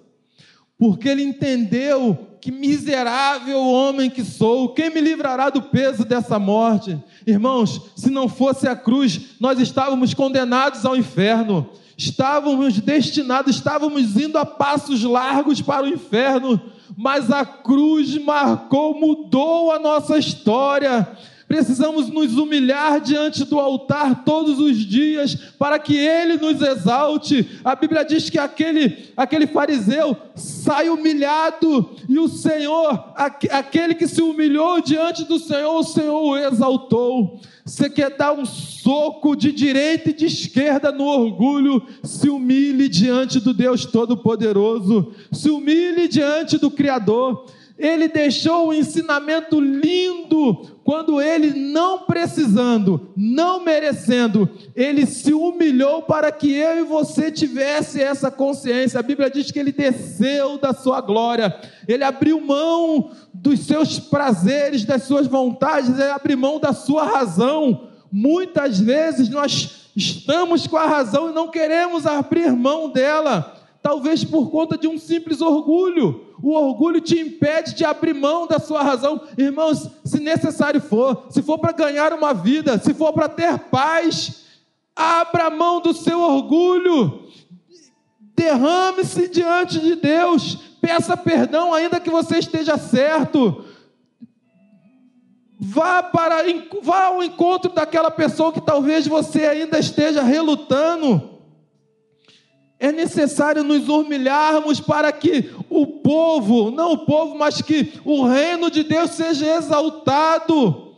porque ele entendeu que miserável homem que sou, quem me livrará do peso dessa morte? Irmãos, se não fosse a cruz, nós estávamos condenados ao inferno, estávamos destinados, estávamos indo a passos largos para o inferno, mas a cruz marcou, mudou a nossa história Precisamos nos humilhar diante do altar todos os dias para que ele nos exalte. A Bíblia diz que aquele, aquele fariseu sai humilhado e o Senhor, aquele que se humilhou diante do Senhor, o Senhor o exaltou. Você quer dar um soco de direita e de esquerda no orgulho? Se humilhe diante do Deus Todo-Poderoso, se humilhe diante do Criador. Ele deixou um ensinamento lindo quando ele, não precisando, não merecendo, ele se humilhou para que eu e você tivesse essa consciência. A Bíblia diz que ele desceu da sua glória, ele abriu mão dos seus prazeres, das suas vontades, ele abriu mão da sua razão. Muitas vezes nós estamos com a razão e não queremos abrir mão dela talvez por conta de um simples orgulho. O orgulho te impede de abrir mão da sua razão. Irmãos, se necessário for, se for para ganhar uma vida, se for para ter paz, abra mão do seu orgulho. Derrame-se diante de Deus. Peça perdão, ainda que você esteja certo. Vá para vá ao encontro daquela pessoa que talvez você ainda esteja relutando. É necessário nos humilharmos para que o povo, não o povo, mas que o reino de Deus seja exaltado.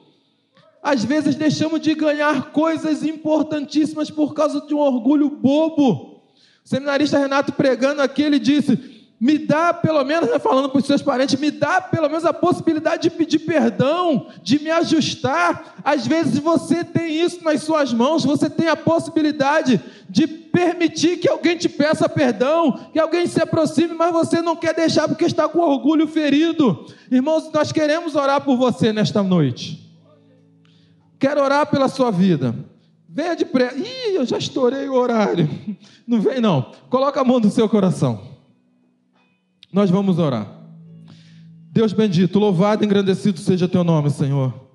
Às vezes deixamos de ganhar coisas importantíssimas por causa de um orgulho bobo. O seminarista Renato pregando aqui, ele disse: me dá pelo menos, né, falando para os seus parentes, me dá pelo menos a possibilidade de pedir perdão, de me ajustar. Às vezes você tem isso nas suas mãos, você tem a possibilidade de permitir que alguém te peça perdão, que alguém se aproxime, mas você não quer deixar porque está com orgulho ferido. Irmãos, nós queremos orar por você nesta noite. Quero orar pela sua vida. Venha depressa. Ih, eu já estourei o horário. Não vem, não. Coloca a mão no seu coração. Nós vamos orar. Deus bendito, louvado e engrandecido seja teu nome, Senhor.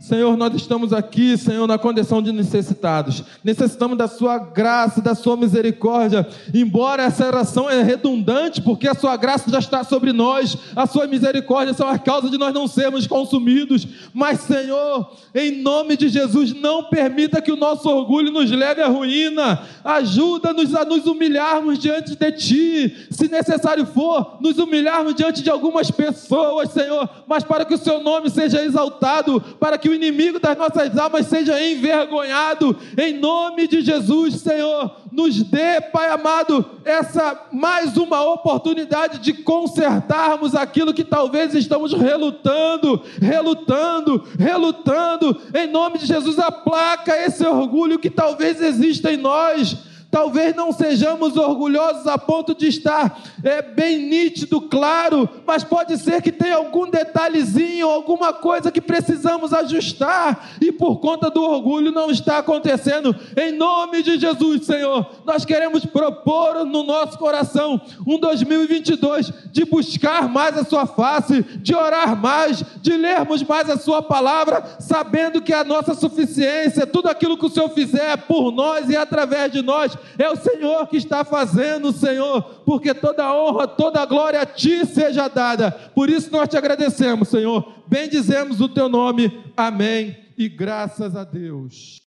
Senhor, nós estamos aqui, Senhor, na condição de necessitados. Necessitamos da Sua graça, da Sua misericórdia. Embora essa oração é redundante, porque a Sua graça já está sobre nós, a Sua misericórdia são a causa de nós não sermos consumidos. Mas, Senhor, em nome de Jesus, não permita que o nosso orgulho nos leve à ruína. Ajuda-nos a nos humilharmos diante de Ti. Se necessário for, nos humilharmos diante de algumas pessoas, Senhor, mas para que o Seu nome seja exaltado, para que o inimigo das nossas almas seja envergonhado, em nome de Jesus, Senhor. Nos dê, Pai amado, essa mais uma oportunidade de consertarmos aquilo que talvez estamos relutando, relutando, relutando. Em nome de Jesus, aplaca esse orgulho que talvez exista em nós Talvez não sejamos orgulhosos a ponto de estar é, bem nítido, claro, mas pode ser que tenha algum detalhezinho, alguma coisa que precisamos ajustar e por conta do orgulho não está acontecendo. Em nome de Jesus, Senhor, nós queremos propor no nosso coração um 2022 de buscar mais a Sua face, de orar mais, de lermos mais a Sua palavra, sabendo que a nossa suficiência, tudo aquilo que o Senhor fizer por nós e através de nós, é o Senhor que está fazendo, Senhor, porque toda honra, toda glória a Ti seja dada. Por isso nós te agradecemos, Senhor. Bendizemos o Teu nome. Amém. E graças a Deus.